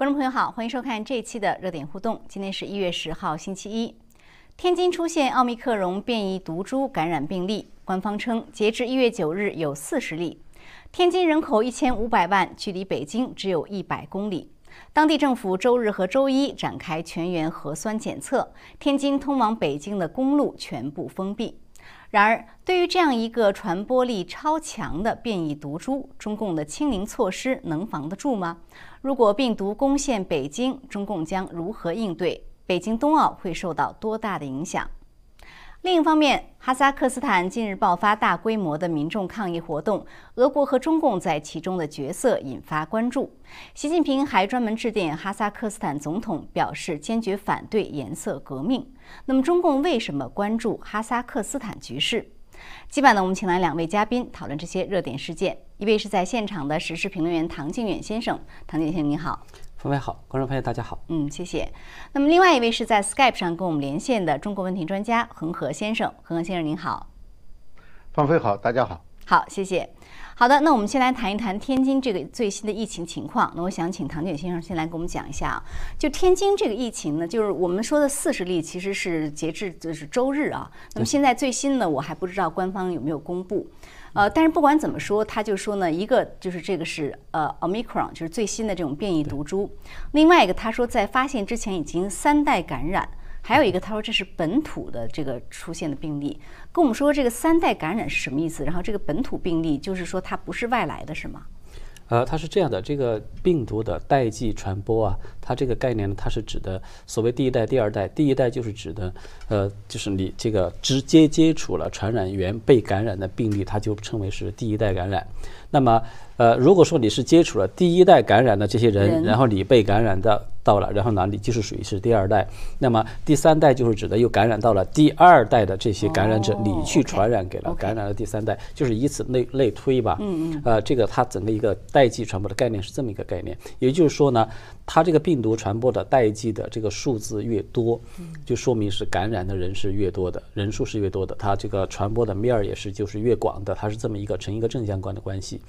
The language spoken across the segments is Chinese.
观众朋友好，欢迎收看这一期的热点互动。今天是一月十号，星期一。天津出现奥密克戎变异毒株感染病例，官方称截至一月九日有四十例。天津人口一千五百万，距离北京只有一百公里。当地政府周日和周一展开全员核酸检测，天津通往北京的公路全部封闭。然而，对于这样一个传播力超强的变异毒株，中共的清零措施能防得住吗？如果病毒攻陷北京，中共将如何应对？北京冬奥会受到多大的影响？另一方面，哈萨克斯坦近日爆发大规模的民众抗议活动，俄国和中共在其中的角色引发关注。习近平还专门致电哈萨克斯坦总统，表示坚决反对颜色革命。那么，中共为什么关注哈萨克斯坦局势？今晚呢，我们请来两位嘉宾讨论这些热点事件。一位是在现场的时事评论员唐靖远先生，唐先生您好。方位好，观众朋友大家好。嗯，谢谢。那么另外一位是在 Skype 上跟我们连线的中国问题专家恒河先生，恒河先生您好。方飞好，大家好。好，谢谢。好的，那我们先来谈一谈天津这个最新的疫情情况。那我想请唐卷先生先来给我们讲一下啊，就天津这个疫情呢，就是我们说的四十例，其实是截至就是周日啊。那么现在最新呢，我还不知道官方有没有公布。呃，但是不管怎么说，他就说呢，一个就是这个是呃，omicron，就是最新的这种变异毒株；另外一个，他说在发现之前已经三代感染；还有一个，他说这是本土的这个出现的病例。跟我们说这个三代感染是什么意思？然后这个本土病例就是说它不是外来的，是吗？呃，它是这样的，这个病毒的代际传播啊，它这个概念呢，它是指的所谓第一代、第二代。第一代就是指的，呃，就是你这个直接接触了传染源被感染的病例，它就称为是第一代感染。那么，呃，如果说你是接触了第一代感染的这些人，然后你被感染的。到了，然后呢，你就是属于是第二代。那么第三代就是指的又感染到了第二代的这些感染者，你去传染给了感染了第三代，就是以此类类推吧。嗯嗯。呃，这个它整个一个代际传播的概念是这么一个概念。也就是说呢，它这个病毒传播的代际的这个数字越多，就说明是感染的人是越多的，人数是越多的，它这个传播的面儿也是就是越广的，它是这么一个成一个正相关的关系。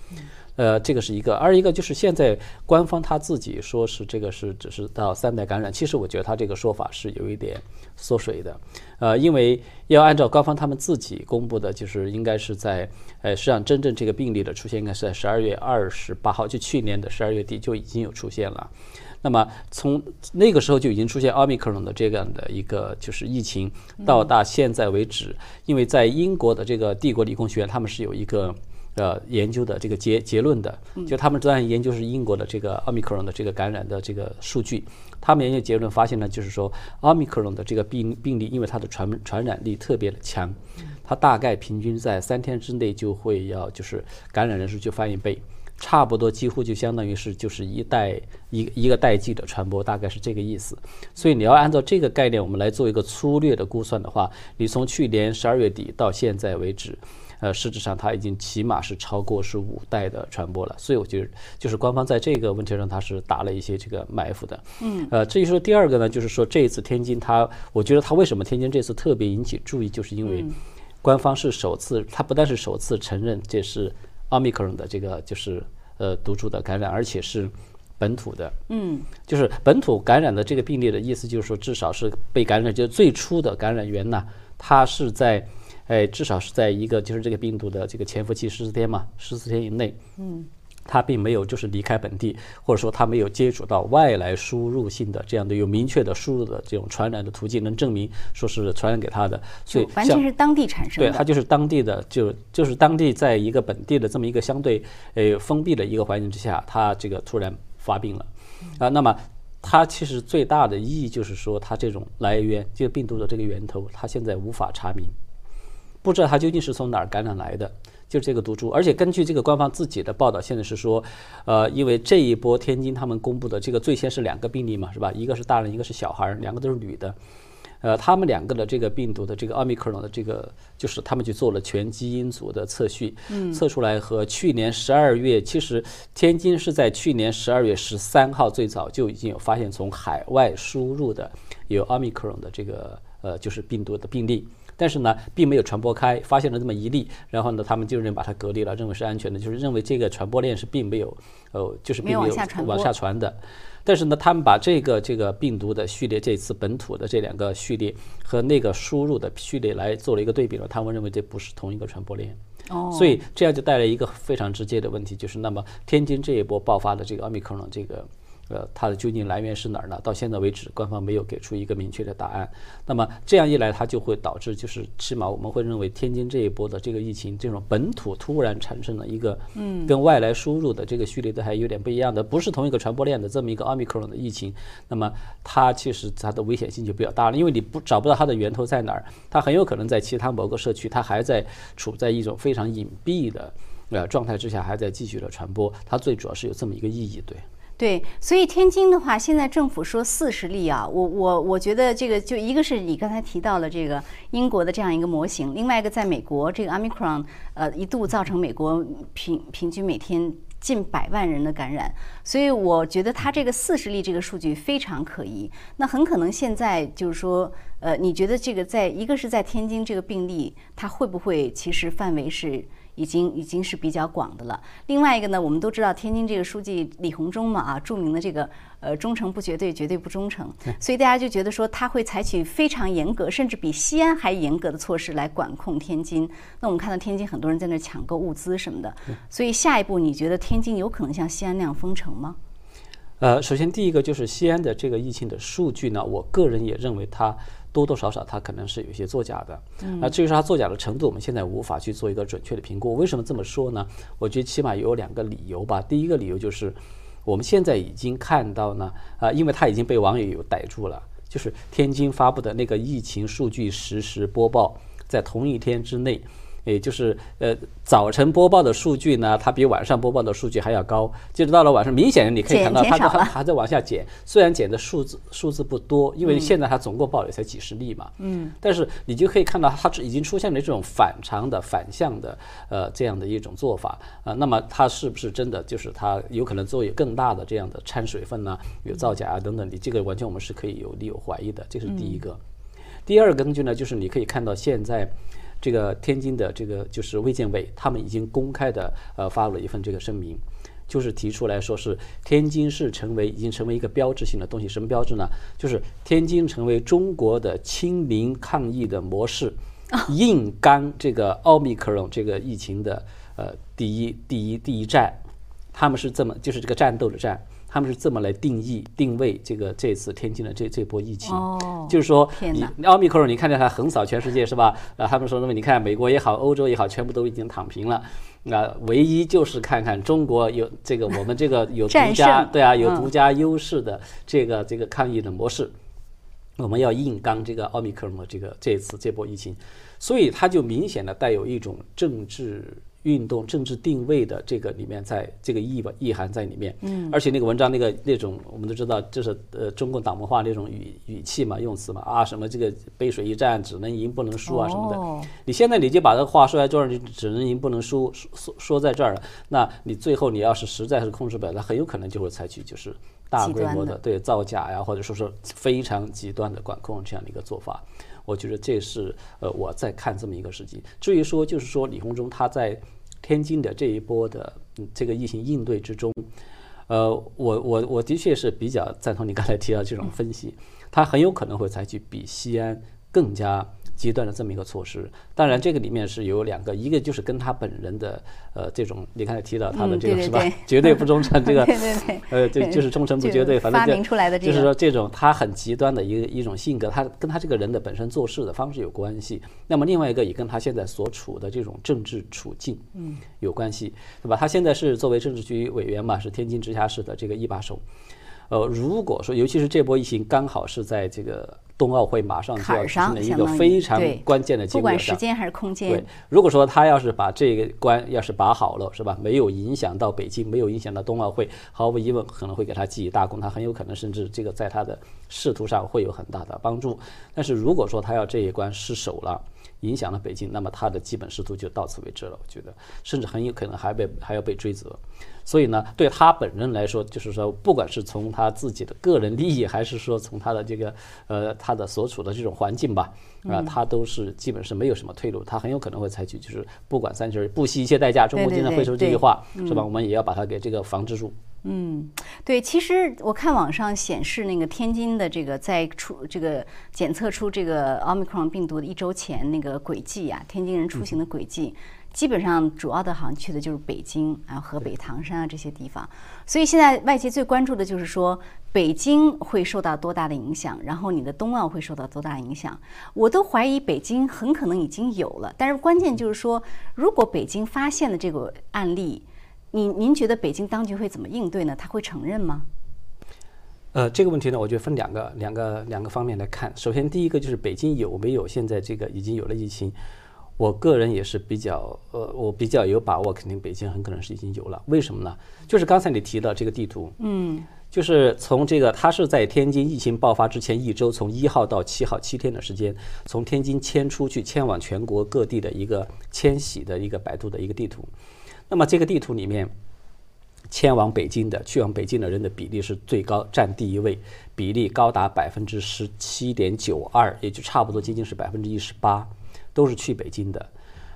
呃，这个是一个，二一个就是现在官方他自己说是这个是只是到三代感染，其实我觉得他这个说法是有一点缩水的，呃，因为要按照官方他们自己公布的，就是应该是在，呃，实际上真正这个病例的出现应该是在十二月二十八号，就去年的十二月底就已经有出现了，那么从那个时候就已经出现奥密克戎的这样的一个就是疫情，到达现在为止，因为在英国的这个帝国理工学院，他们是有一个。呃，研究的这个结结论的，就他们这样研究是英国的这个奥密克戎的这个感染的这个数据，他们研究结论发现呢，就是说奥密克戎的这个病病例，因为它的传传染力特别的强，它大概平均在三天之内就会要就是感染人数就翻一倍，差不多几乎就相当于是就是一代一一个代际的传播，大概是这个意思。所以你要按照这个概念，我们来做一个粗略的估算的话，你从去年十二月底到现在为止。呃，实质上它已经起码是超过是五代的传播了，所以我觉得就是官方在这个问题上它是打了一些这个埋伏的。嗯，呃，至于说第二个呢，就是说这一次天津它，我觉得它为什么天津这次特别引起注意，就是因为官方是首次，它不但是首次承认这是奥密克戎的这个就是呃毒株的感染，而且是本土的。嗯，就是本土感染的这个病例的意思，就是说至少是被感染，就是最初的感染源呢，它是在。哎，至少是在一个就是这个病毒的这个潜伏期十四天嘛，十四天以内，嗯，他并没有就是离开本地，或者说他没有接触到外来输入性的这样的有明确的输入的这种传染的途径，能证明说是传染给他的，所以完全是当地产生的。对，他就是当地的，就就是当地在一个本地的这么一个相对呃封闭的一个环境之下，他这个突然发病了，啊，那么它其实最大的意义就是说，它这种来源，这个病毒的这个源头，它现在无法查明。不知道它究竟是从哪儿感染来的，就是这个毒株。而且根据这个官方自己的报道，现在是说，呃，因为这一波天津他们公布的这个最先是两个病例嘛，是吧？一个是大人，一个是小孩儿，两个都是女的。呃，他们两个的这个病毒的这个奥密克戎的这个，就是他们去做了全基因组的测序，测出来和去年十二月，其实天津是在去年十二月十三号最早就已经有发现从海外输入的有奥密克戎的这个呃就是病毒的病例。但是呢，并没有传播开，发现了这么一例，然后呢，他们就认把它隔离了，认为是安全的，就是认为这个传播链是并没有，呃，就是并没有往下传的。但是呢，他们把这个这个病毒的序列，这次本土的这两个序列和那个输入的序列来做了一个对比了，他们认为这不是同一个传播链。哦，所以这样就带来一个非常直接的问题，就是那么天津这一波爆发的这个奥密克戎这个。呃，它的究竟来源是哪儿呢？到现在为止，官方没有给出一个明确的答案。那么这样一来，它就会导致，就是起码我们会认为天津这一波的这个疫情，这种本土突然产生了一个，嗯，跟外来输入的这个序列都还有点不一样的，不是同一个传播链的这么一个奥密克戎的疫情。那么它其实它的危险性就比较大了，因为你不找不到它的源头在哪儿，它很有可能在其他某个社区，它还在处在一种非常隐蔽的呃状态之下，还在继续的传播。它最主要是有这么一个意义，对。对，所以天津的话，现在政府说四十例啊，我我我觉得这个就一个是你刚才提到了这个英国的这样一个模型，另外一个在美国这个 omicron 呃一度造成美国平平均每天近百万人的感染，所以我觉得它这个四十例这个数据非常可疑。那很可能现在就是说，呃，你觉得这个在一个是在天津这个病例，它会不会其实范围是？已经已经是比较广的了。另外一个呢，我们都知道天津这个书记李鸿忠嘛啊，著名的这个呃忠诚不绝对，绝对不忠诚，所以大家就觉得说他会采取非常严格，甚至比西安还严格的措施来管控天津。那我们看到天津很多人在那抢购物资什么的，所以下一步你觉得天津有可能像西安那样封城吗？呃，首先第一个就是西安的这个疫情的数据呢，我个人也认为它。多多少少，它可能是有些作假的。那，至于说它作假的程度，我们现在无法去做一个准确的评估。为什么这么说呢？我觉得起码有两个理由吧。第一个理由就是，我们现在已经看到呢，啊，因为它已经被网友有逮住了，就是天津发布的那个疫情数据实时播报，在同一天之内。也就是呃，早晨播报的数据呢，它比晚上播报的数据还要高。就是到了晚上，明显你可以看到它还还在往下减，虽然减的数字数字不多，因为现在它总共报也才几十例嘛。嗯。但是你就可以看到，它已经出现了这种反常的、反向的呃这样的一种做法啊。那么它是不是真的就是它有可能做有更大的这样的掺水分呢？有造假啊等等，你这个完全我们是可以有理由怀疑的。这是第一个。第二个根据呢，就是你可以看到现在。这个天津的这个就是卫健委，他们已经公开的呃发了一份这个声明，就是提出来说是天津市成为已经成为一个标志性的东西，什么标志呢？就是天津成为中国的清零抗疫的模式，硬刚这个奥密克戎这个疫情的呃第一第一第一站，他们是这么就是这个战斗的战。他们是这么来定义、定位这个这次天津的这这波疫情，就是说，你奥密克戎，你看见它横扫全世界是吧？啊，他们说，那么你看美国也好，欧洲也好，全部都已经躺平了，那唯一就是看看中国有这个我们这个有独家对啊，有独家优势的这个这个抗疫的模式，我们要硬刚这个奥密克戎的这个这次这波疫情，所以它就明显的带有一种政治。运动政治定位的这个里面，在这个意吧意涵在里面，嗯，而且那个文章那个那种我们都知道，就是呃中共党文化那种语语气嘛，用词嘛啊什么这个背水一战只能赢不能输啊什么的，你现在你就把这个话说在这儿，你只能赢不能输说说在这儿了，那你最后你要是实在是控制不了，那很有可能就会采取就是大规模的。对造假呀，或者说是非常极端的管控这样的一个做法。我觉得这是呃我在看这么一个时机。至于说就是说李鸿忠他在天津的这一波的这个疫情应对之中，呃，我我我的确是比较赞同你刚才提到这种分析，他很有可能会采取比西安更加。阶段的这么一个措施，当然这个里面是有两个，一个就是跟他本人的呃这种，你刚才提到他的这个是吧？绝对不忠诚，这个 呃就就是忠诚不绝对，反正就是说这种他很极端的一个一种性格，他跟他这个人的本身做事的方式有关系。那么另外一个也跟他现在所处的这种政治处境嗯有关系，对吧？他现在是作为政治局委员嘛，是天津直辖市的这个一把手。呃，如果说尤其是这波疫情刚好是在这个。冬奥会马上就要进了一个非常关键的节点上，不管时间还是空间。对，如果说他要是把这个关要是把好了，是吧？没有影响到北京，没有影响到冬奥会，毫无疑问可能会给他记一大功。他很有可能甚至这个在他的仕途上会有很大的帮助。但是如果说他要这一关失手了，影响了北京，那么他的基本仕途就到此为止了。我觉得，甚至很有可能还被还要被追责。所以呢，对他本人来说，就是说，不管是从他自己的个人利益，还是说从他的这个呃他的所处的这种环境吧，啊，他都是基本是没有什么退路。他很有可能会采取就是不管三七不惜一切代价，中国经常会说这句话，是吧？我们也要把它给这个防止住。嗯，对，其实我看网上显示，那个天津的这个在出这个检测出这个奥密克戎病毒的一周前那个轨迹啊，天津人出行的轨迹，基本上主要的好像去的就是北京啊、河北唐山啊这些地方。所以现在外界最关注的就是说，北京会受到多大的影响，然后你的冬奥会受到多大影响？我都怀疑北京很可能已经有了，但是关键就是说，如果北京发现了这个案例。您您觉得北京当局会怎么应对呢？他会承认吗？呃，这个问题呢，我觉得分两个两个两个方面来看。首先，第一个就是北京有没有现在这个已经有了疫情，我个人也是比较呃，我比较有把握，肯定北京很可能是已经有了。为什么呢？就是刚才你提到这个地图，嗯，就是从这个，他是在天津疫情爆发之前一周，从一号到七号七天的时间，从天津迁出去，迁往全国各地的一个迁徙的一个百度的一个地图。那么这个地图里面，迁往北京的、去往北京的人的比例是最高，占第一位，比例高达百分之十七点九二，也就差不多接近是百分之一十八，都是去北京的。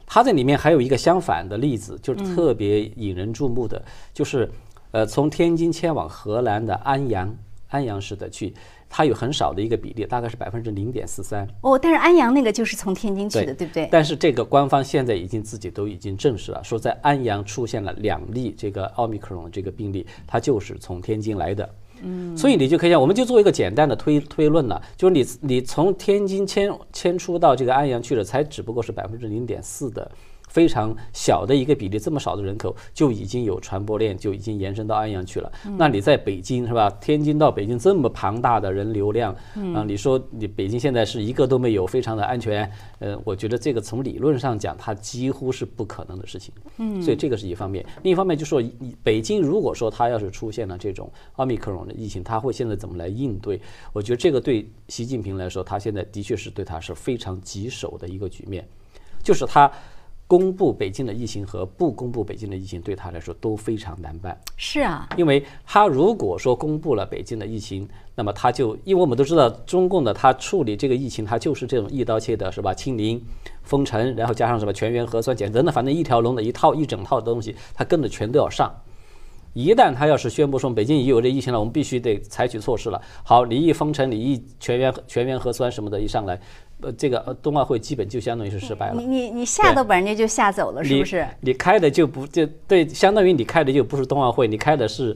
它这里面还有一个相反的例子，就是特别引人注目的，就是呃，从天津迁往河南的安阳，安阳市的去。它有很少的一个比例，大概是百分之零点四三。哦，但是安阳那个就是从天津去的，对不对？但是这个官方现在已经自己都已经证实了，说在安阳出现了两例这个奥密克戎这个病例，它就是从天津来的。嗯，所以你就可以讲，我们就做一个简单的推推论了，就是你你从天津迁迁出到这个安阳去了，才只不过是百分之零点四的。非常小的一个比例，这么少的人口就已经有传播链，就已经延伸到安阳去了。那你在北京是吧？天津到北京这么庞大的人流量，啊，你说你北京现在是一个都没有，非常的安全。呃，我觉得这个从理论上讲，它几乎是不可能的事情。嗯，所以这个是一方面。另一方面就说，北京如果说它要是出现了这种奥密克戎的疫情，它会现在怎么来应对？我觉得这个对习近平来说，他现在的确是对他是非常棘手的一个局面，就是他。公布北京的疫情和不公布北京的疫情，对他来说都非常难办。是啊，因为他如果说公布了北京的疫情，那么他就因为我们都知道，中共的他处理这个疫情，他就是这种一刀切的，是吧？清零、封城，然后加上什么全员核酸检测等等，反正一条龙的一套一整套的东西，他跟着全都要上。一旦他要是宣布说北京已有这疫情了，我们必须得采取措施了。好，你一封城，你一全员全员核酸什么的，一上来。呃，这个冬奥会基本就相当于是失败了。你你你吓都把人家就吓走了，是不是？你开的就不就对，相当于你开的就不是冬奥会，你开的是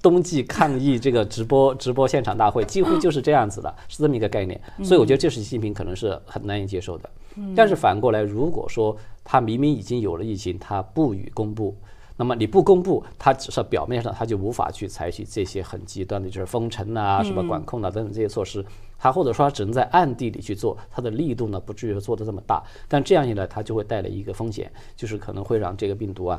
冬季抗疫这个直播直播现场大会，几乎就是这样子的，是这么一个概念。所以我觉得这是习近平可能是很难以接受的。但是反过来，如果说他明明已经有了疫情，他不予公布。那么你不公布，它只是表面上它就无法去采取这些很极端的，就是封城啊、什么管控啊等等这些措施，它或者说它只能在暗地里去做，它的力度呢不至于做的这么大，但这样一来，它就会带来一个风险，就是可能会让这个病毒啊。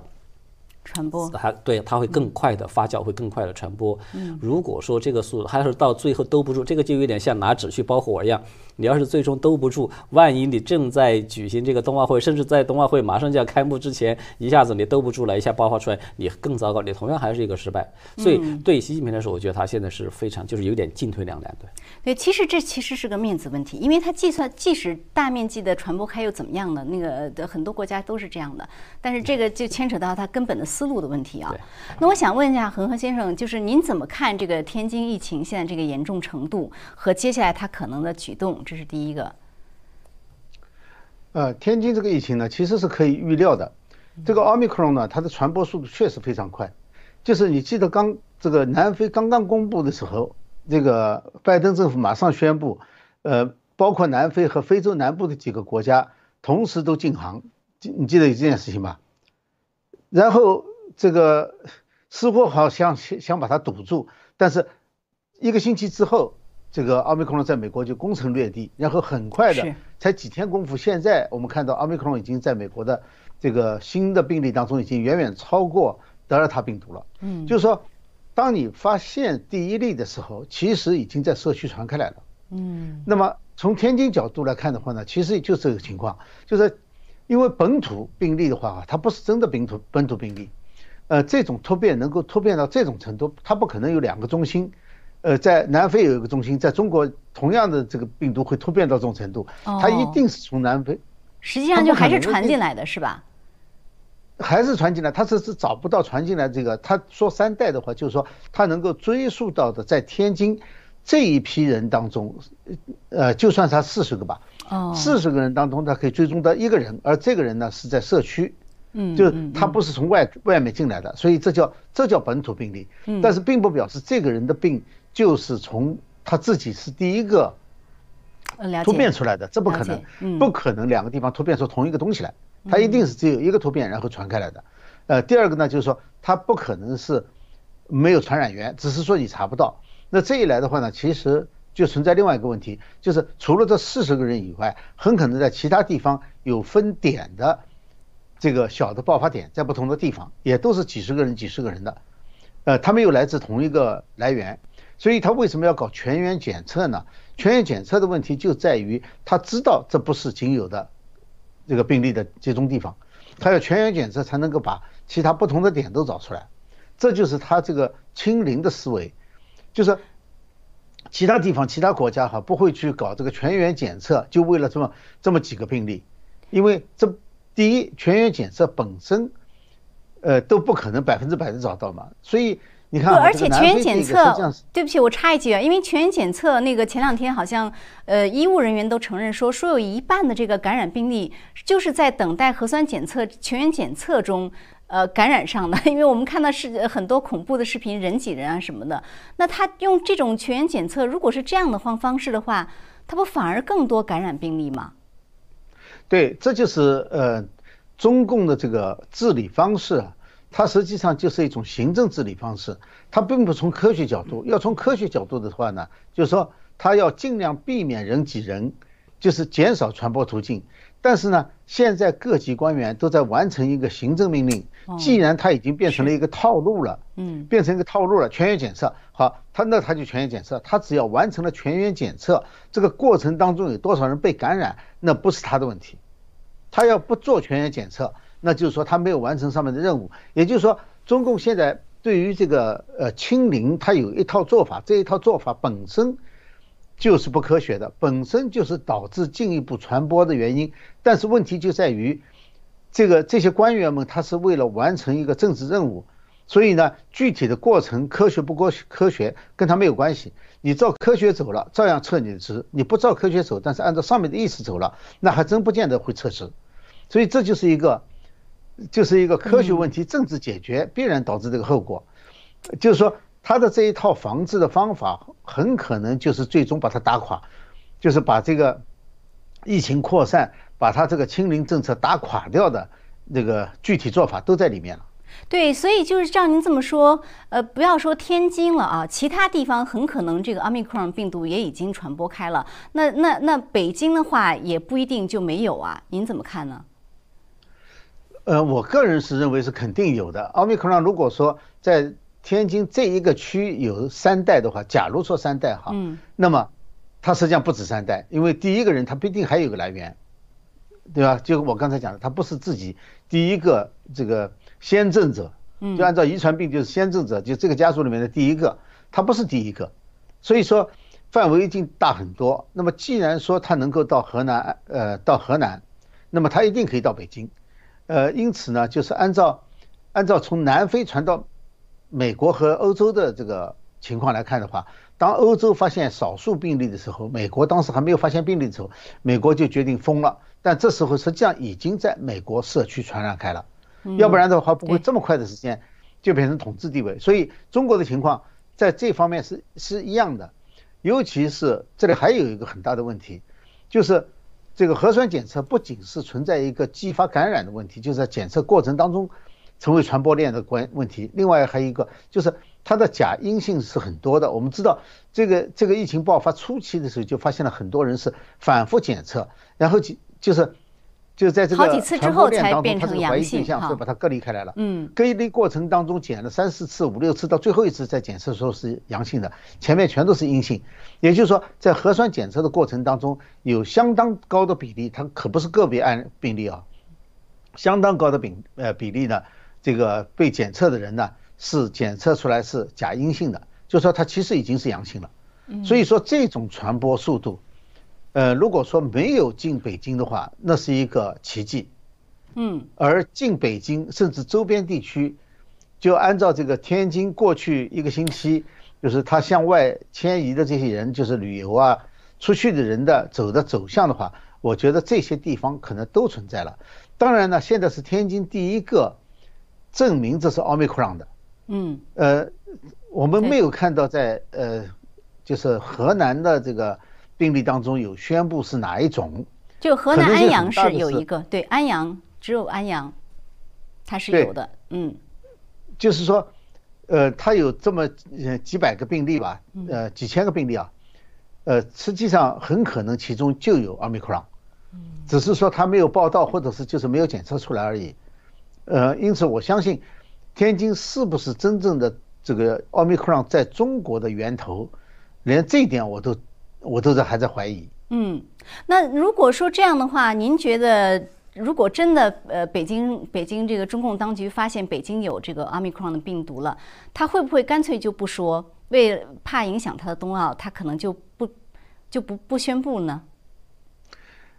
传播，它对它会更快的发酵，会更快的传播。嗯，如果说这个速度，还是到最后兜不住，这个就有点像拿纸去包火一样。你要是最终兜不住，万一你正在举行这个冬奥会，甚至在冬奥会马上就要开幕之前，一下子你兜不住了，一下爆发出来，你更糟糕，你同样还是一个失败。所以对习近平来说，我觉得他现在是非常就是有点进退两难。对，对，其实这其实是个面子问题，因为他计算即使大面积的传播开又怎么样呢？那个的很多国家都是这样的，但是这个就牵扯到他根本的。思路的问题啊，那我想问一下恒河先生，就是您怎么看这个天津疫情现在这个严重程度和接下来他可能的举动？这是第一个。呃，天津这个疫情呢，其实是可以预料的。这个奥密克戎呢，它的传播速度确实非常快。就是你记得刚这个南非刚刚公布的时候，这个拜登政府马上宣布，呃，包括南非和非洲南部的几个国家同时都禁航，你记得有这件事情吧？然后这个似乎好像想想把它堵住，但是一个星期之后，这个奥密克戎在美国就攻城略地，然后很快的，才几天功夫，现在我们看到奥密克戎已经在美国的这个新的病例当中已经远远超过德尔塔病毒了。嗯，就是说，当你发现第一例的时候，其实已经在社区传开来了。嗯，那么从天津角度来看的话呢，其实就是这个情况，就是。因为本土病例的话啊，它不是真的本土本土病例，呃，这种突变能够突变到这种程度，它不可能有两个中心，呃，在南非有一个中心，在中国同样的这个病毒会突变到这种程度，它一定是从南非，实际上就还是传进来的是吧？还是传进来，他是是找不到传进来这个。他说三代的话，就是说他能够追溯到的，在天津这一批人当中，呃，就算他四十个吧，哦，四十个人当中，他可以追踪到一个人，而这个人呢是在社区，嗯，就是他不是从外外面进来的，所以这叫这叫本土病例。嗯但是并不表示这个人的病就是从他自己是第一个突变，出来的，这不可能不可能两个地方突变出同一个东西来，它一定是只有一个突变然后传开来的。呃，第二个呢，就是说它不可能是没有传染源，只是说你查不到。那这一来的话呢，其实就存在另外一个问题，就是除了这四十个人以外，很可能在其他地方有分点的这个小的爆发点，在不同的地方也都是几十个人、几十个人的，呃，他们又来自同一个来源，所以他为什么要搞全员检测呢？全员检测的问题就在于他知道这不是仅有的这个病例的集中地方，他要全员检测才能够把其他不同的点都找出来，这就是他这个清零的思维，就是其他地方、其他国家哈不会去搞这个全员检测，就为了这么这么几个病例，因为这第一全员检测本身，呃都不可能百分之百的找到嘛，所以你不，看啊，而且全员检测，对不起，我插一句啊，因为全员检测那个前两天好像，呃，医务人员都承认说，说有一半的这个感染病例就是在等待核酸检测全员检测中。呃，感染上的，因为我们看到是呃很多恐怖的视频，人挤人啊什么的。那他用这种全员检测，如果是这样的方方式的话，他不反而更多感染病例吗？对，这就是呃中共的这个治理方式啊，它实际上就是一种行政治理方式，它并不从科学角度。要从科学角度的话呢，就是说它要尽量避免人挤人，就是减少传播途径。但是呢，现在各级官员都在完成一个行政命令，既然它已经变成了一个套路了，嗯，变成一个套路了，全员检测，好，他那他就全员检测，他只要完成了全员检测，这个过程当中有多少人被感染，那不是他的问题。他要不做全员检测，那就是说他没有完成上面的任务。也就是说，中共现在对于这个呃清零，它有一套做法，这一套做法本身就是不科学的，本身就是导致进一步传播的原因。但是问题就在于，这个这些官员们他是为了完成一个政治任务，所以呢，具体的过程科学不科学科学跟他没有关系。你照科学走了，照样撤你的职；你不照科学走，但是按照上面的意思走了，那还真不见得会撤职。所以这就是一个，就是一个科学问题，政治解决必然导致这个后果。就是说，他的这一套防治的方法，很可能就是最终把它打垮，就是把这个疫情扩散，把他这个清零政策打垮掉的那个具体做法都在里面了。对，所以就是照您这么说，呃，不要说天津了啊，其他地方很可能这个奥密克戎病毒也已经传播开了。那那那北京的话，也不一定就没有啊，您怎么看呢？呃，我个人是认为是肯定有的。奥密克戎如果说在天津这一个区有三代的话，假如说三代哈，嗯，那么它实际上不止三代，因为第一个人他必定还有个来源，对吧？就我刚才讲的，他不是自己第一个这个先证者，嗯就按照遗传病就是先证者，就这个家族里面的第一个，他不是第一个，所以说范围一定大很多。那么既然说他能够到河南，呃，到河南，那么他一定可以到北京。呃，因此呢，就是按照按照从南非传到美国和欧洲的这个情况来看的话，当欧洲发现少数病例的时候，美国当时还没有发现病例的时候，美国就决定封了。但这时候实际上已经在美国社区传染开了，要不然的话不会这么快的时间就变成统治地位。所以中国的情况在这方面是是一样的，尤其是这里还有一个很大的问题，就是。这个核酸检测不仅是存在一个激发感染的问题，就是在检测过程当中成为传播链的关问题。另外还有一个就是它的假阴性是很多的。我们知道这个这个疫情爆发初期的时候就发现了很多人是反复检测，然后就就是就是在这个好几次之后才变成它是个怀疑阳性对象，哈所以把它隔离开来了。嗯，隔离过程当中检了三四次、五六次，到最后一次在检测的时候是阳性的，前面全都是阴性。也就是说，在核酸检测的过程当中，有相当高的比例，它可不是个别案病例啊，相当高的比呃比例呢，这个被检测的人呢是检测出来是假阴性的，就说他其实已经是阳性了。所以说这种传播速度，呃，如果说没有进北京的话，那是一个奇迹。嗯，而进北京甚至周边地区，就按照这个天津过去一个星期，就是他向外迁移的这些人，就是旅游啊出去的人的走的走向的话，我觉得这些地方可能都存在了。当然呢，现在是天津第一个证明这是奥密克戎的。嗯，呃，我们没有看到在呃，就是河南的这个病例当中有宣布是哪一种。就河南安阳是有一个，对，安阳只有安阳，它是有的，嗯。就是说，呃，它有这么呃几百个病例吧，嗯。呃，几千个病例啊，呃，实际上很可能其中就有奥密克戎，嗯。只是说它没有报道，或者是就是没有检测出来而已。呃，因此我相信，天津是不是真正的这个奥密克戎在中国的源头，连这一点我都我都在还在怀疑。嗯。那如果说这样的话，您觉得？如果真的呃，北京北京这个中共当局发现北京有这个奥密克戎的病毒了，他会不会干脆就不说？为怕影响他的冬奥，他可能就不就不不宣布呢？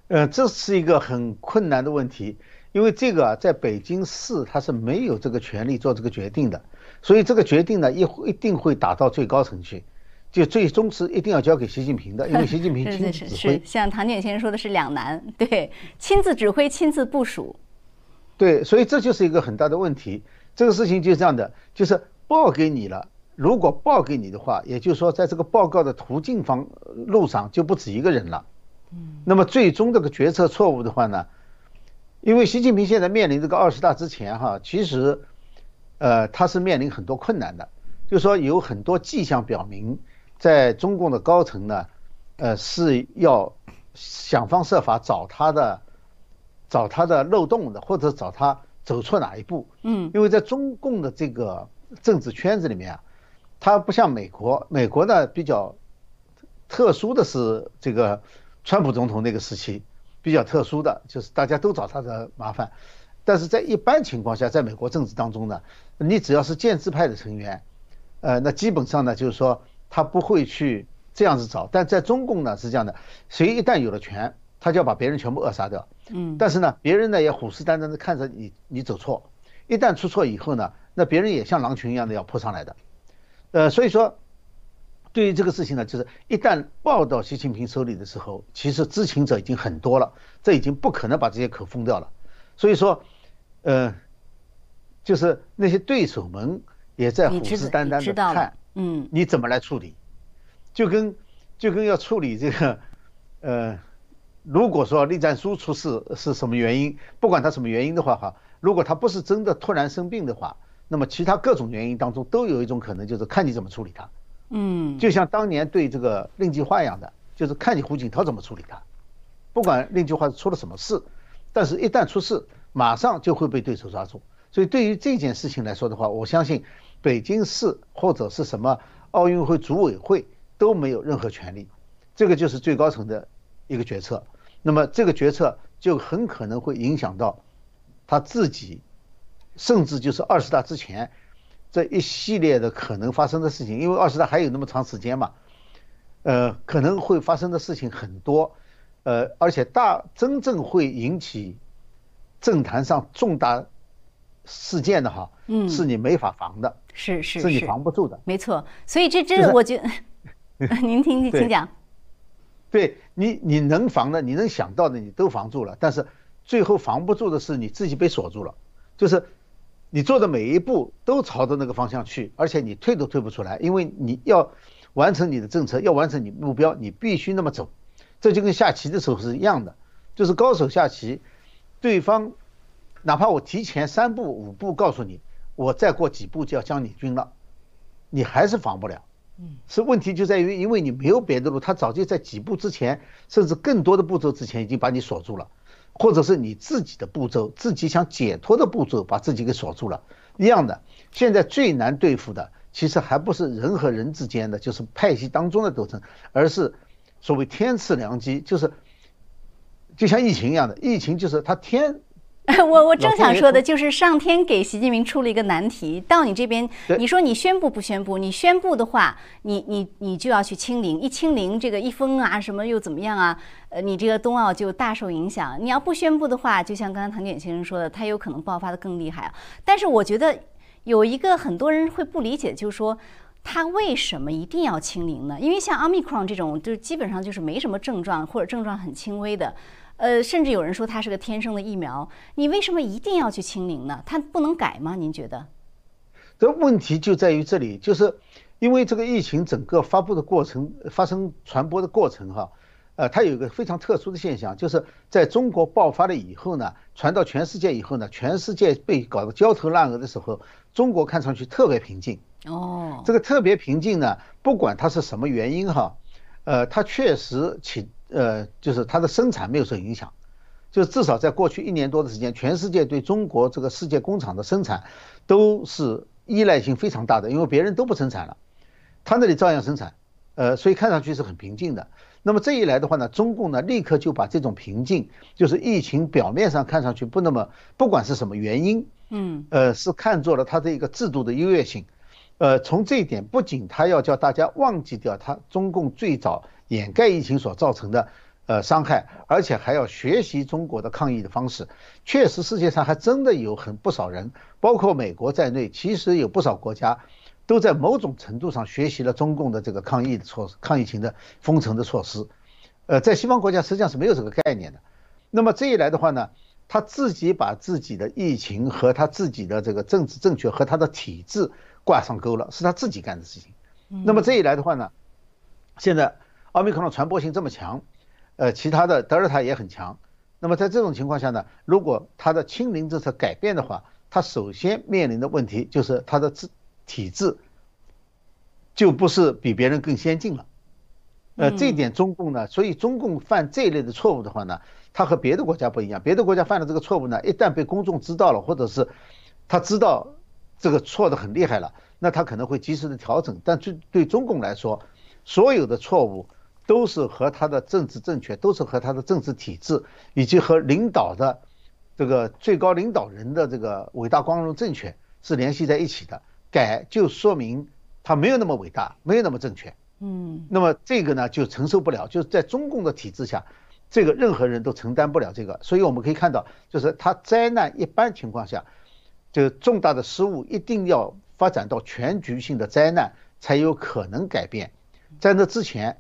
呃，这是一个很困难的问题，因为这个，在北京市它是没有这个权利做这个决定的，所以这个决定呢，一一定会打到最高层去，就最终是一定要交给习近平的，因为 习近平是亲是是是，自指挥。像唐建先生说的是两难，对，亲自指挥、亲自部署，对，所以这就是一个很大的问题。这个事情就是这样的，就是报给你了，如果报给你的话，也就是说，在这个报告的途径方路上就不止一个人了。嗯，那么最终这个决策错误的话呢，因为习近平现在面临这个二十大之前哈，其实，呃，他是面临很多困难的，就是说有很多迹象表明，在中共的高层呢，呃，是要想方设法找他的。找他的漏洞的，或者找他走错哪一步。嗯，因为在中共的这个政治圈子里面啊，他不像美国，美国呢比较特殊的是这个川普总统那个时期比较特殊的，就是大家都找他的麻烦。但是在一般情况下，在美国政治当中呢，你只要是建制派的成员，呃，那基本上呢就是说他不会去这样子找。但在中共呢是这样的，谁一旦有了权，他就要把别人全部扼杀掉。嗯，但是呢，别人呢也虎视眈眈的看着你，你走错，一旦出错以后呢，那别人也像狼群一样的要扑上来的，呃，所以说，对于这个事情呢，就是一旦报到习近平手里的时候，其实知情者已经很多了，这已经不可能把这些口封掉了，所以说，呃，就是那些对手们也在虎视眈眈的看，嗯你怎么来处理，就跟就跟要处理这个，呃。如果说栗战书出事是什么原因，不管他什么原因的话，哈，如果他不是真的突然生病的话，那么其他各种原因当中都有一种可能，就是看你怎么处理他。嗯，就像当年对这个令计划一样的，就是看你胡锦涛怎么处理他。不管令计划出了什么事，但是一旦出事，马上就会被对手抓住。所以对于这件事情来说的话，我相信北京市或者是什么奥运会组委会都没有任何权利，这个就是最高层的一个决策。那么这个决策就很可能会影响到他自己，甚至就是二十大之前这一系列的可能发生的事情，因为二十大还有那么长时间嘛，呃，可能会发生的事情很多，呃，而且大真正会引起政坛上重大事件的哈，嗯是你没法防的，是是是你防不住的。没错，所以这就是这我觉得，您听对请讲。对你，你能防的，你能想到的，你都防住了，但是最后防不住的是你自己被锁住了，就是你做的每一步都朝着那个方向去，而且你退都退不出来，因为你要完成你的政策，要完成你目标，你必须那么走，这就跟下棋的时候是一样的，就是高手下棋，对方哪怕我提前三步五步告诉你，我再过几步就要将你军了，你还是防不了。嗯是问题就在于，因为你没有别的路，他早就在几步之前，甚至更多的步骤之前已经把你锁住了，或者是你自己的步骤，自己想解脱的步骤把自己给锁住了。一样的，现在最难对付的，其实还不是人和人之间的，就是派系当中的斗争，而是所谓天赐良机，就是就像疫情一样的，疫情就是它天 我我正想说的就是上天给习近平出了一个难题，到你这边，你说你宣布不宣布？你宣布的话，你你你就要去清零，一清零这个一封啊，什么又怎么样啊？呃，你这个冬奥就大受影响。你要不宣布的话，就像刚才唐典先生说的，它有可能爆发的更厉害啊。但是我觉得有一个很多人会不理解，就是说他为什么一定要清零呢？因为像奥密克戎这种，就基本上就是没什么症状或者症状很轻微的。呃，甚至有人说它是个天生的疫苗，你为什么一定要去清零呢？它不能改吗？您觉得？这问题就在于这里，就是因为这个疫情整个发布的过程、发生传播的过程，哈，呃，它有一个非常特殊的现象，就是在中国爆发了以后呢，传到全世界以后呢，全世界被搞得焦头烂额的时候，中国看上去特别平静。哦，这个特别平静呢，不管它是什么原因哈，呃，它确实起。呃，就是它的生产没有受影响，就至少在过去一年多的时间，全世界对中国这个世界工厂的生产都是依赖性非常大的，因为别人都不生产了，他那里照样生产，呃，所以看上去是很平静的。那么这一来的话呢，中共呢立刻就把这种平静，就是疫情表面上看上去不那么，不管是什么原因，嗯，呃，是看作了它的一个制度的优越性，呃，从这一点，不仅他要叫大家忘记掉他中共最早。掩盖疫情所造成的呃伤害，而且还要学习中国的抗疫的方式。确实，世界上还真的有很不少人，包括美国在内，其实有不少国家都在某种程度上学习了中共的这个抗疫的措施、抗疫情的封城的措施。呃，在西方国家实际上是没有这个概念的。那么这一来的话呢，他自己把自己的疫情和他自己的这个政治正确和他的体制挂上钩了，是他自己干的事情。那么这一来的话呢，现在。奥密克戎传播性这么强，呃，其他的德尔塔也很强。那么在这种情况下呢，如果它的清零政策改变的话，它首先面临的问题就是它的制体制就不是比别人更先进了。呃，这一点中共呢，所以中共犯这一类的错误的话呢，它和别的国家不一样。别的国家犯了这个错误呢，一旦被公众知道了，或者是他知道这个错的很厉害了，那他可能会及时的调整。但对对中共来说，所有的错误。都是和他的政治正确，都是和他的政治体制，以及和领导的这个最高领导人的这个伟大光荣正确是联系在一起的。改就说明他没有那么伟大，没有那么正确。嗯，那么这个呢就承受不了，就是在中共的体制下，这个任何人都承担不了这个。所以我们可以看到，就是他灾难一般情况下，就重大的失误一定要发展到全局性的灾难才有可能改变，在那之前。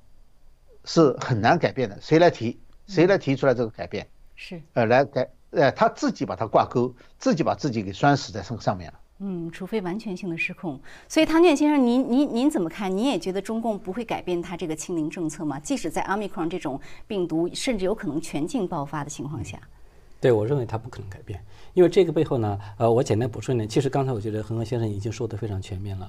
是很难改变的，谁来提？谁来提出来这个改变？是，呃，来改，呃，他自己把它挂钩，自己把自己给拴死在上上面了。嗯，除非完全性的失控。所以，唐建先生，您您您怎么看？您也觉得中共不会改变他这个清零政策吗？即使在奥密克戎这种病毒甚至有可能全境爆发的情况下？对，我认为它不可能改变，因为这个背后呢，呃，我简单补充一点，其实刚才我觉得恒河先生已经说得非常全面了，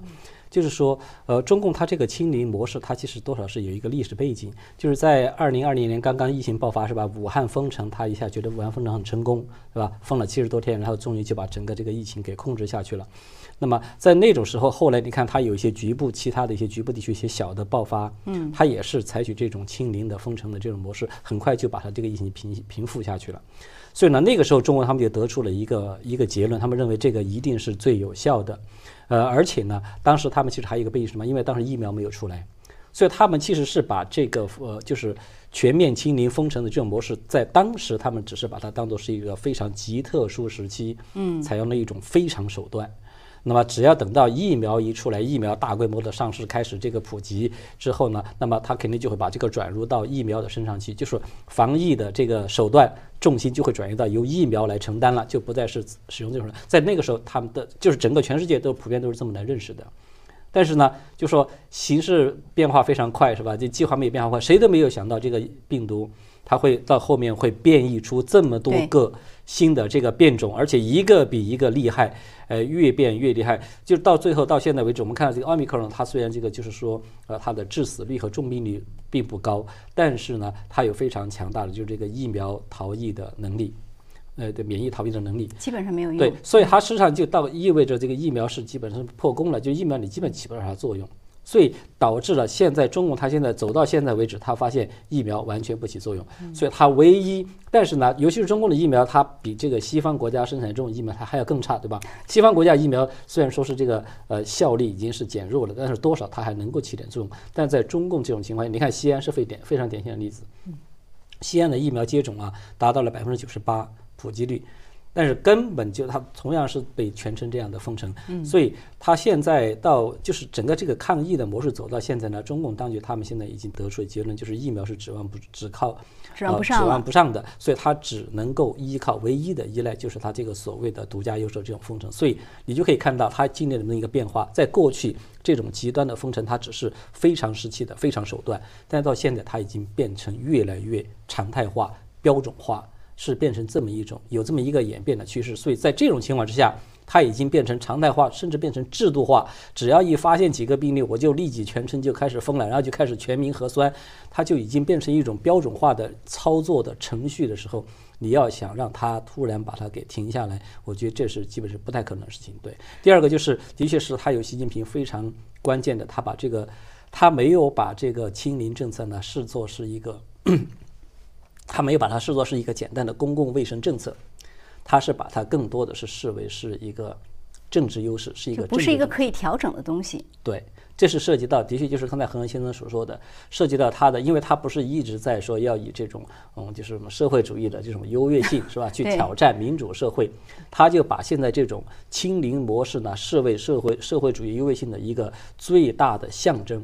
就是说，呃，中共它这个清零模式，它其实多少是有一个历史背景，就是在二零二零年刚刚疫情爆发是吧？武汉封城，他一下觉得武汉封城很成功，是吧？封了七十多天，然后终于就把整个这个疫情给控制下去了。那么在那种时候，后来你看它有一些局部其他的一些局部地区一些小的爆发，嗯，它也是采取这种清零的封城的这种模式，很快就把它这个疫情平平复下去了。所以呢，那个时候中国他们就得出了一个一个结论，他们认为这个一定是最有效的，呃，而且呢，当时他们其实还有一个背景什么？因为当时疫苗没有出来，所以他们其实是把这个呃，就是全面清零封城的这种模式，在当时他们只是把它当做是一个非常极特殊时期，嗯，采用了一种非常手段。那么，只要等到疫苗一出来，疫苗大规模的上市开始这个普及之后呢，那么它肯定就会把这个转入到疫苗的身上去，就是防疫的这个手段重心就会转移到由疫苗来承担了，就不再是使用这种。在那个时候，他们的就是整个全世界都普遍都是这么来认识的。但是呢，就说形势变化非常快，是吧？这计划没有变化快，谁都没有想到这个病毒它会到后面会变异出这么多个新的这个变种，而且一个比一个厉害。呃，越变越厉害，就到最后到现在为止，我们看到这个奥密克戎，它虽然这个就是说，呃，它的致死率和重病率并不高，但是呢，它有非常强大的就是这个疫苗逃逸的能力，呃，对免疫逃逸的能力，基本上没有用。对，所以它实际上就到意味着这个疫苗是基本上破功了，就疫苗你基本起不了啥作用。所以导致了现在中共他现在走到现在为止，他发现疫苗完全不起作用，所以他唯一，但是呢，尤其是中共的疫苗，它比这个西方国家生产这种疫苗它还要更差，对吧？西方国家疫苗虽然说是这个呃效力已经是减弱了，但是多少它还能够起点作用。但在中共这种情况下，你看西安是非典非常典型的例子，西安的疫苗接种啊达到了百分之九十八普及率。但是根本就它同样是被全程这样的封城，所以它现在到就是整个这个抗疫的模式走到现在呢，中共当局他们现在已经得出的结论就是疫苗是指望不只靠指望不上指望不上的，所以它只能够依靠唯一的依赖就是它这个所谓的独家优势这种封城，所以你就可以看到它经历了那么一个变化，在过去这种极端的封城它只是非常时期的非常手段，但是到现在它已经变成越来越常态化、标准化。是变成这么一种有这么一个演变的趋势，所以在这种情况之下，它已经变成常态化，甚至变成制度化。只要一发现几个病例，我就立即全城就开始封了，然后就开始全民核酸，它就已经变成一种标准化的操作的程序的时候，你要想让它突然把它给停下来，我觉得这是基本是不太可能的事情。对，第二个就是，的确是他有习近平非常关键的，他把这个他没有把这个清零政策呢视作是一个。他没有把它视作是一个简单的公共卫生政策，他是把它更多的是视为是一个政治优势，是一个不是一个可以调整的东西。对，这是涉及到，的确就是刚才何文先生所说的，涉及到他的，因为他不是一直在说要以这种嗯，就是什么社会主义的这种优越性 是吧，去挑战民主社会，他就把现在这种清零模式呢视为社会社会主义优越性的一个最大的象征。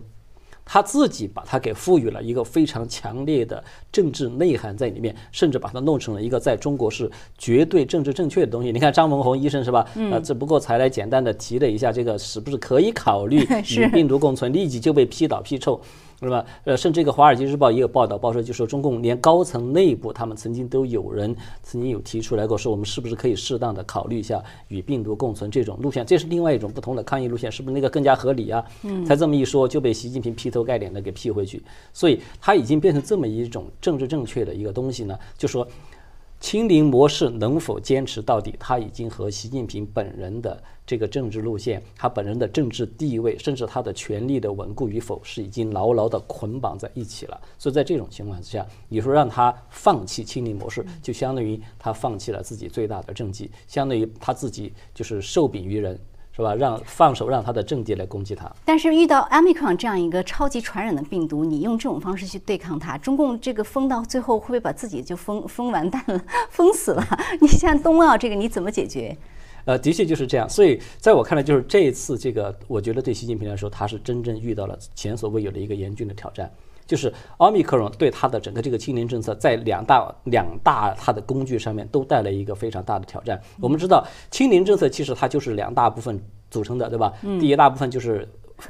他自己把它给赋予了一个非常强烈的政治内涵在里面，甚至把它弄成了一个在中国是绝对政治正确的东西。你看张文宏医生是吧？呃，只不过才来简单的提了一下这个是不是可以考虑与病毒共存，立即就被批倒批臭。是吧？呃，甚至这个《华尔街日报》也有报道，报说就说中共连高层内部，他们曾经都有人曾经有提出来过，说我们是不是可以适当的考虑一下与病毒共存这种路线？这是另外一种不同的抗疫路线，是不是那个更加合理啊？嗯，才这么一说就被习近平劈头盖脸的给劈回去，所以他已经变成这么一种政治正确的一个东西呢，就说。清零模式能否坚持到底？他已经和习近平本人的这个政治路线，他本人的政治地位，甚至他的权力的稳固与否，是已经牢牢的捆绑在一起了。所以在这种情况之下，你说让他放弃清零模式，就相当于他放弃了自己最大的政绩，相当于他自己就是受柄于人。是吧？让放手让他的政敌来攻击他。但是遇到 Omicron 这样一个超级传染的病毒，你用这种方式去对抗它，中共这个封到最后会不会把自己就封 封完蛋了，封死了？你像冬奥这个你怎么解决？呃，的确就是这样。所以在我看来，就是这一次这个，我觉得对习近平来说，他是真正遇到了前所未有的一个严峻的挑战。就是奥密克戎对它的整个这个清零政策，在两大两大它的工具上面都带来一个非常大的挑战。我们知道，清零政策其实它就是两大部分组成的，对吧？第一大部分就是。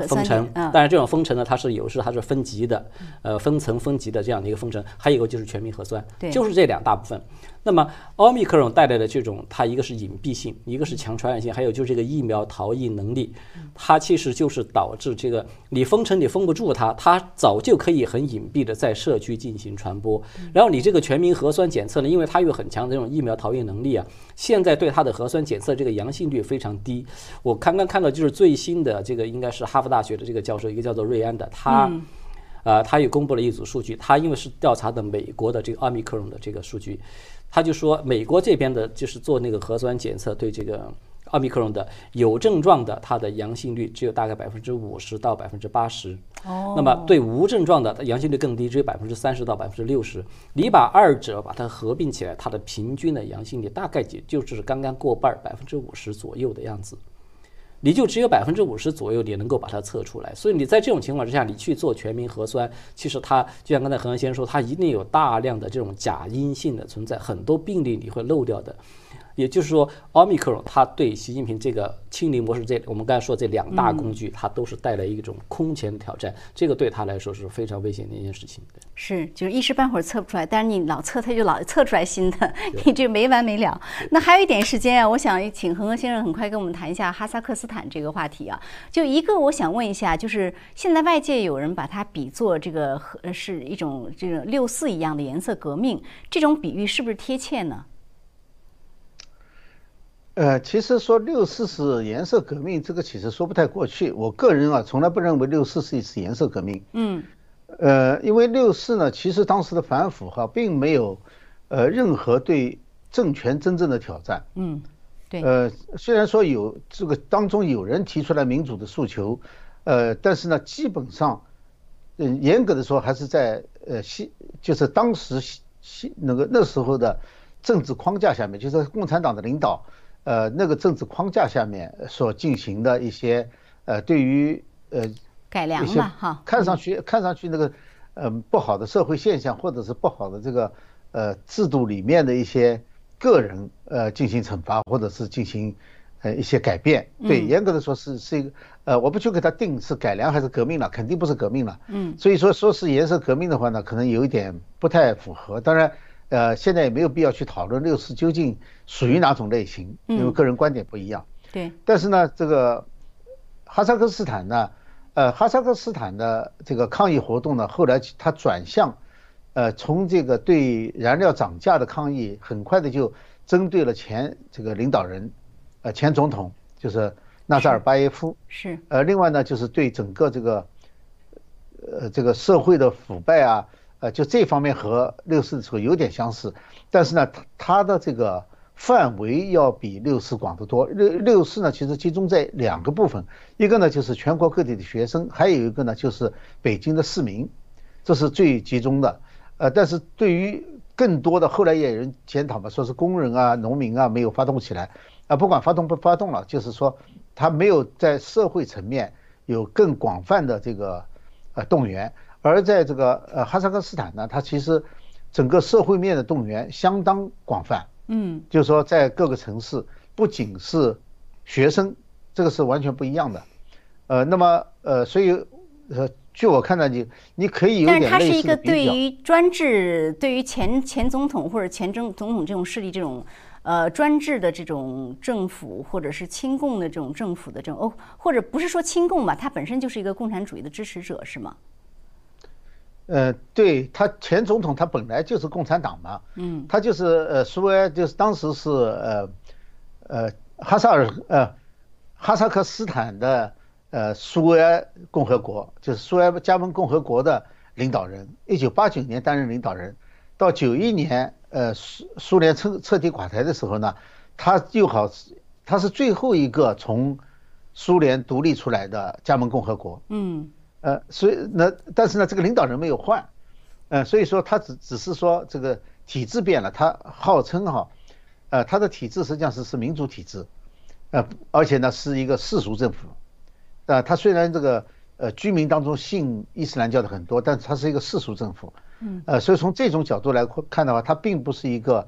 封城，但是这种封城呢，它是有时它是分级的，呃，分层分级的这样的一个封城，还有一个就是全民核酸，就是这两大部分。那么奥密克戎带来的这种，它一个是隐蔽性，一个是强传染性，还有就是这个疫苗逃逸能力，它其实就是导致这个你封城你封不住它，它早就可以很隐蔽的在社区进行传播。然后你这个全民核酸检测呢，因为它有很强的这种疫苗逃逸能力啊，现在对它的核酸检测这个阳性率非常低。我刚刚看到就是最新的这个应该是哈。佛大学的这个教授，一个叫做瑞安的，他，呃，他也公布了一组数据。他因为是调查的美国的这个奥密克戎的这个数据，他就说美国这边的就是做那个核酸检测，对这个奥密克戎的有症状的，它的阳性率只有大概百分之五十到百分之八十。哦。那么对无症状的，它阳性率更低，只有百分之三十到百分之六十。你把二者把它合并起来，它的平均的阳性率大概也就是刚刚过半，百分之五十左右的样子。你就只有百分之五十左右，你能够把它测出来。所以你在这种情况之下，你去做全民核酸，其实它就像刚才何先生说，它一定有大量的这种假阴性的存在，很多病例你会漏掉的。也就是说，奥密克戎它对习近平这个清零模式，这我们刚才说这两大工具，它都是带来一种空前的挑战。这个对他来说是非常危险的一件事情。是，就是一时半会儿测不出来，但是你老测，它就老测出来新的，你这没完没了。那还有一点时间啊，我想请恒河先生很快跟我们谈一下哈萨克斯坦这个话题啊。就一个，我想问一下，就是现在外界有人把它比作这个和是一种这种六四一样的颜色革命，这种比喻是不是贴切呢？呃，其实说六四是颜色革命，这个其实说不太过去。我个人啊，从来不认为六四是一次颜色革命。嗯，呃，因为六四呢，其实当时的反腐哈，并没有呃任何对政权真正的挑战。嗯，对。呃，虽然说有这个当中有人提出来民主的诉求，呃，但是呢，基本上，嗯，严格的说还是在呃西，就是当时西西那个那时候的政治框架下面，就是共产党的领导。呃，那个政治框架下面所进行的一些呃，对于呃改良吧，哈，看上去看上去那个嗯不好的社会现象，或者是不好的这个呃制度里面的一些个人呃进行惩罚，或者是进行呃一些改变。对，严格的说是是一个呃，我不去给他定是改良还是革命了，肯定不是革命了。嗯，所以说说是颜色革命的话呢，可能有一点不太符合。当然。呃，现在也没有必要去讨论六四究竟属于哪种类型，因为个人观点不一样。对。但是呢，这个哈萨克斯坦呢，呃，哈萨克斯坦的这个抗议活动呢，后来它转向，呃，从这个对燃料涨价的抗议，很快的就针对了前这个领导人，呃，前总统就是纳扎尔巴耶夫。是。呃，另外呢，就是对整个这个，呃，这个社会的腐败啊。呃，就这方面和六四的时候有点相似，但是呢，它它的这个范围要比六四广得多。六六四呢，其实集中在两个部分，一个呢就是全国各地的学生，还有一个呢就是北京的市民，这是最集中的。呃，但是对于更多的后来也有人检讨嘛，说是工人啊、农民啊没有发动起来，啊，不管发动不发动了，就是说他没有在社会层面有更广泛的这个呃动员。而在这个呃哈萨克斯坦呢，它其实整个社会面的动员相当广泛，嗯，就是说在各个城市，不仅是学生，这个是完全不一样的，呃，那么呃，所以呃，据我看到你你可以有点但是它是一个对于专制，对于前前总统或者前总总统这种势力这种呃专制的这种政府，或者是亲共的这种政府的这种哦，或者不是说亲共吧，它本身就是一个共产主义的支持者，是吗？呃，对他前总统他本来就是共产党嘛，嗯，他就是呃苏维埃就是当时是呃呃哈萨尔呃哈萨克斯坦的呃苏维埃共和国，就是苏维埃加盟共和国的领导人，一九八九年担任领导人，到九一年呃苏苏联彻彻底垮台的时候呢，他又好他是最后一个从苏联独立出来的加盟共和国，嗯。呃，所以那但是呢，这个领导人没有换，呃，所以说他只只是说这个体制变了，他号称哈，呃，他的体制实际上是是民主体制，呃，而且呢是一个世俗政府，啊，他虽然这个呃居民当中信伊斯兰教的很多，但是他是一个世俗政府，嗯，呃，所以从这种角度来看的话，他并不是一个，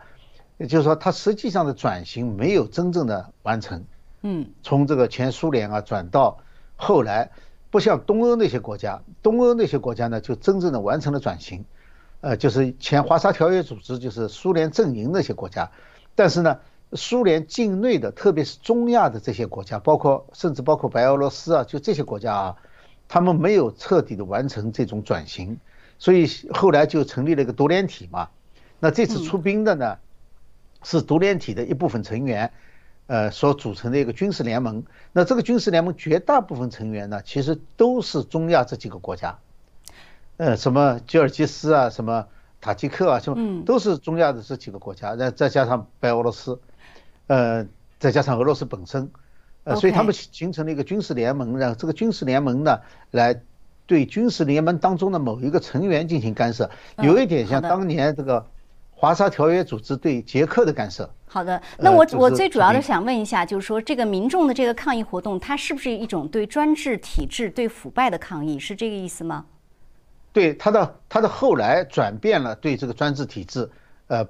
也就是说他实际上的转型没有真正的完成，嗯，从这个前苏联啊转到后来。不像东欧那些国家，东欧那些国家呢，就真正的完成了转型，呃，就是前华沙条约组织，就是苏联阵营那些国家。但是呢，苏联境内的，特别是中亚的这些国家，包括甚至包括白俄罗斯啊，就这些国家啊，他们没有彻底的完成这种转型，所以后来就成立了一个独联体嘛。那这次出兵的呢，是独联体的一部分成员。呃，所组成的一个军事联盟，那这个军事联盟绝大部分成员呢，其实都是中亚这几个国家，呃，什么吉尔吉斯啊，什么塔吉克啊，什么都是中亚的这几个国家，再再加上白俄罗斯，呃，再加上俄罗斯本身，呃，所以他们形成了一个军事联盟，然后这个军事联盟呢，来对军事联盟当中的某一个成员进行干涉，有一点像当年这个。华沙条约组织对捷克的干涉。好的，那我我最主要的想问一下，就是说这个民众的这个抗议活动，它是不是一种对专制体制、对腐败的抗议？是这个意思吗？对，他的他的后来转变了对这个专制体制，呃，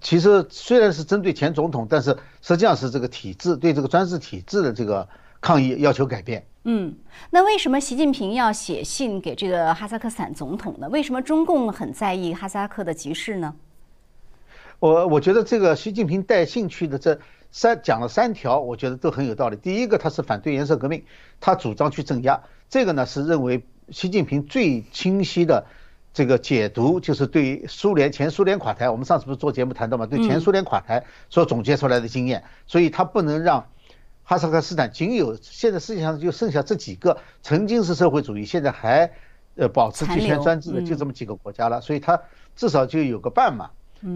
其实虽然是针对前总统，但是实际上是这个体制对这个专制体制的这个抗议要求改变。嗯，那为什么习近平要写信给这个哈萨克斯坦总统呢？为什么中共很在意哈萨克的局势呢？我我觉得这个习近平带兴趣的这三讲了三条，我觉得都很有道理。第一个，他是反对颜色革命，他主张去镇压。这个呢是认为习近平最清晰的这个解读就是对苏联前苏联垮台，我们上次不是做节目谈到嘛？对前苏联垮台所总结出来的经验，所以他不能让哈萨克斯坦仅有现在世界上就剩下这几个曾经是社会主义，现在还呃保持集权专制的就这么几个国家了，所以他至少就有个伴嘛。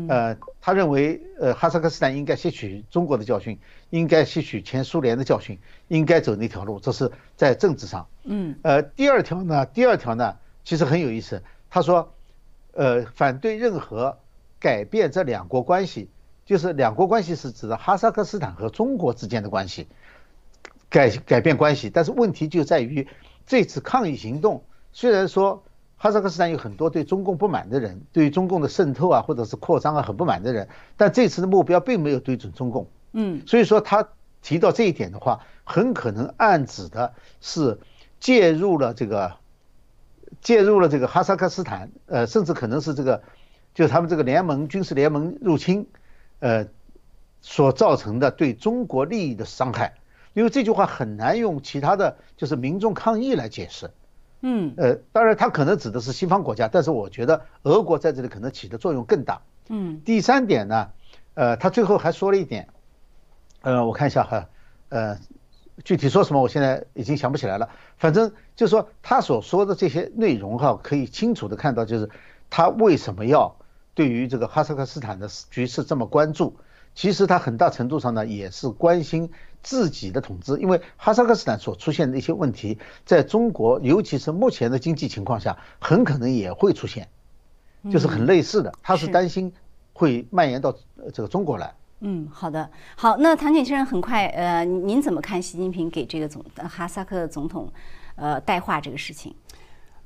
呃，他认为呃哈萨克斯坦应该吸取中国的教训，应该吸取前苏联的教训，应该走那条路，这是在政治上。嗯，呃，第二条呢，第二条呢其实很有意思。他说，呃，反对任何改变这两国关系，就是两国关系是指的哈萨克斯坦和中国之间的关系，改改变关系。但是问题就在于这次抗议行动，虽然说哈萨克斯坦有很多对中共不满的人，对于中共的渗透啊或者是扩张啊很不满的人，但这次的目标并没有对准中共。嗯，所以说他提到这一点的话，很可能暗指的是介入了这个。介入了这个哈萨克斯坦，呃，甚至可能是这个，就他们这个联盟军事联盟入侵，呃，所造成的对中国利益的伤害。因为这句话很难用其他的就是民众抗议来解释。嗯，呃，当然他可能指的是西方国家，但是我觉得俄国在这里可能起的作用更大。嗯，第三点呢，呃，他最后还说了一点，呃，我看一下哈，呃。具体说什么，我现在已经想不起来了。反正就是说，他所说的这些内容哈，可以清楚的看到，就是他为什么要对于这个哈萨克斯坦的局势这么关注。其实他很大程度上呢，也是关心自己的统治，因为哈萨克斯坦所出现的一些问题，在中国，尤其是目前的经济情况下，很可能也会出现，就是很类似的。他是担心会蔓延到这个中国来。嗯，好的，好，那唐先生很快，呃，您怎么看习近平给这个总哈萨克总统，呃，带话这个事情？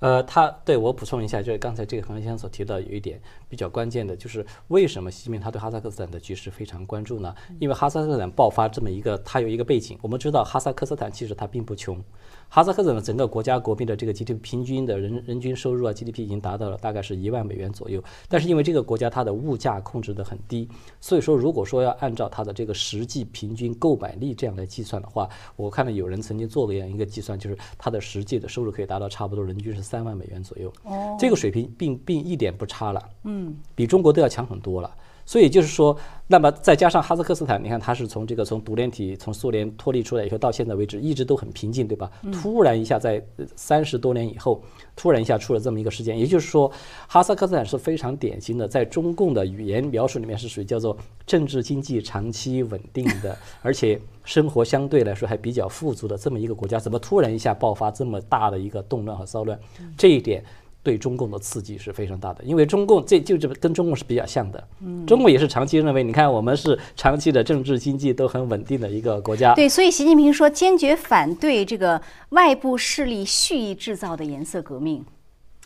呃，他对我补充一下，就是刚才这个何先生所提到有一点比较关键的，就是为什么习近平他对哈萨克斯坦的局势非常关注呢？因为哈萨克斯坦爆发这么一个，它有一个背景，我们知道哈萨克斯坦其实它并不穷。哈萨克斯坦整个国家国民的这个 GDP 平均的人人均收入啊，GDP 已经达到了大概是一万美元左右。但是因为这个国家它的物价控制的很低，所以说如果说要按照它的这个实际平均购买力这样来计算的话，我看到有人曾经做过这样一个计算，就是它的实际的收入可以达到差不多人均是三万美元左右。哦，这个水平并并一点不差了。嗯，比中国都要强很多了。所以就是说，那么再加上哈萨克斯坦，你看它是从这个从独联体从苏联脱离出来以后，到现在为止一直都很平静，对吧？突然一下在三十多年以后，突然一下出了这么一个事件，也就是说，哈萨克斯坦是非常典型的，在中共的语言描述里面是属于叫做政治经济长期稳定的，而且生活相对来说还比较富足的这么一个国家，怎么突然一下爆发这么大的一个动乱和骚乱？这一点。对中共的刺激是非常大的，因为中共这就这跟中共是比较像的。中共也是长期认为，你看我们是长期的政治经济都很稳定的一个国家。对，所以习近平说坚决反对这个外部势力蓄意制造的颜色革命。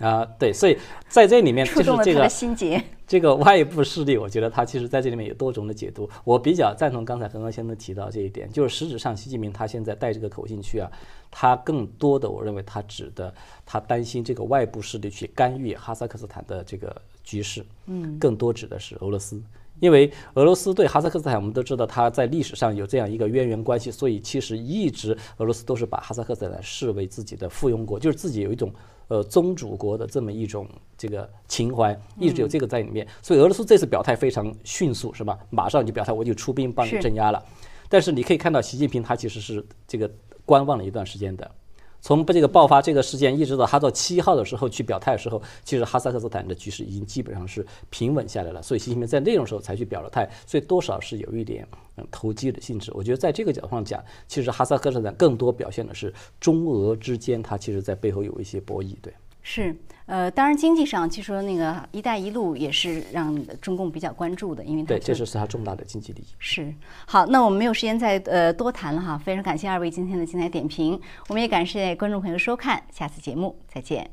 啊，对，所以在这里面触动了他的心结。这个外部势力，我觉得他其实在这里面有多种的解读。我比较赞同刚才何刚先生提到这一点，就是实质上习近平他现在带这个口径去啊，他更多的我认为他指的，他担心这个外部势力去干预哈萨克斯坦的这个局势，嗯，更多指的是俄罗斯，因为俄罗斯对哈萨克斯坦我们都知道，他在历史上有这样一个渊源关系，所以其实一直俄罗斯都是把哈萨克斯坦视为自己的附庸国，就是自己有一种。呃，宗主国的这么一种这个情怀，一直有这个在里面，所以俄罗斯这次表态非常迅速，是吧？马上就表态，我就出兵帮你镇压了。但是你可以看到，习近平他其实是这个观望了一段时间的。从这个爆发这个事件，一直到他到七号的时候去表态的时候，其实哈萨克斯坦的局势已经基本上是平稳下来了。所以习近平在那种时候才去表了态，所以多少是有一点嗯投机的性质。我觉得在这个角度上讲，其实哈萨克斯坦更多表现的是中俄之间，它其实在背后有一些博弈。对，是，呃，当然经济上，据说那个“一带一路”也是让中共比较关注的，因为对，这就是它重大的经济利益。是，好，那我们没有时间再呃多谈了哈，非常感谢二位今天的精彩点评，我们也感谢观众朋友收看，下次节目再见。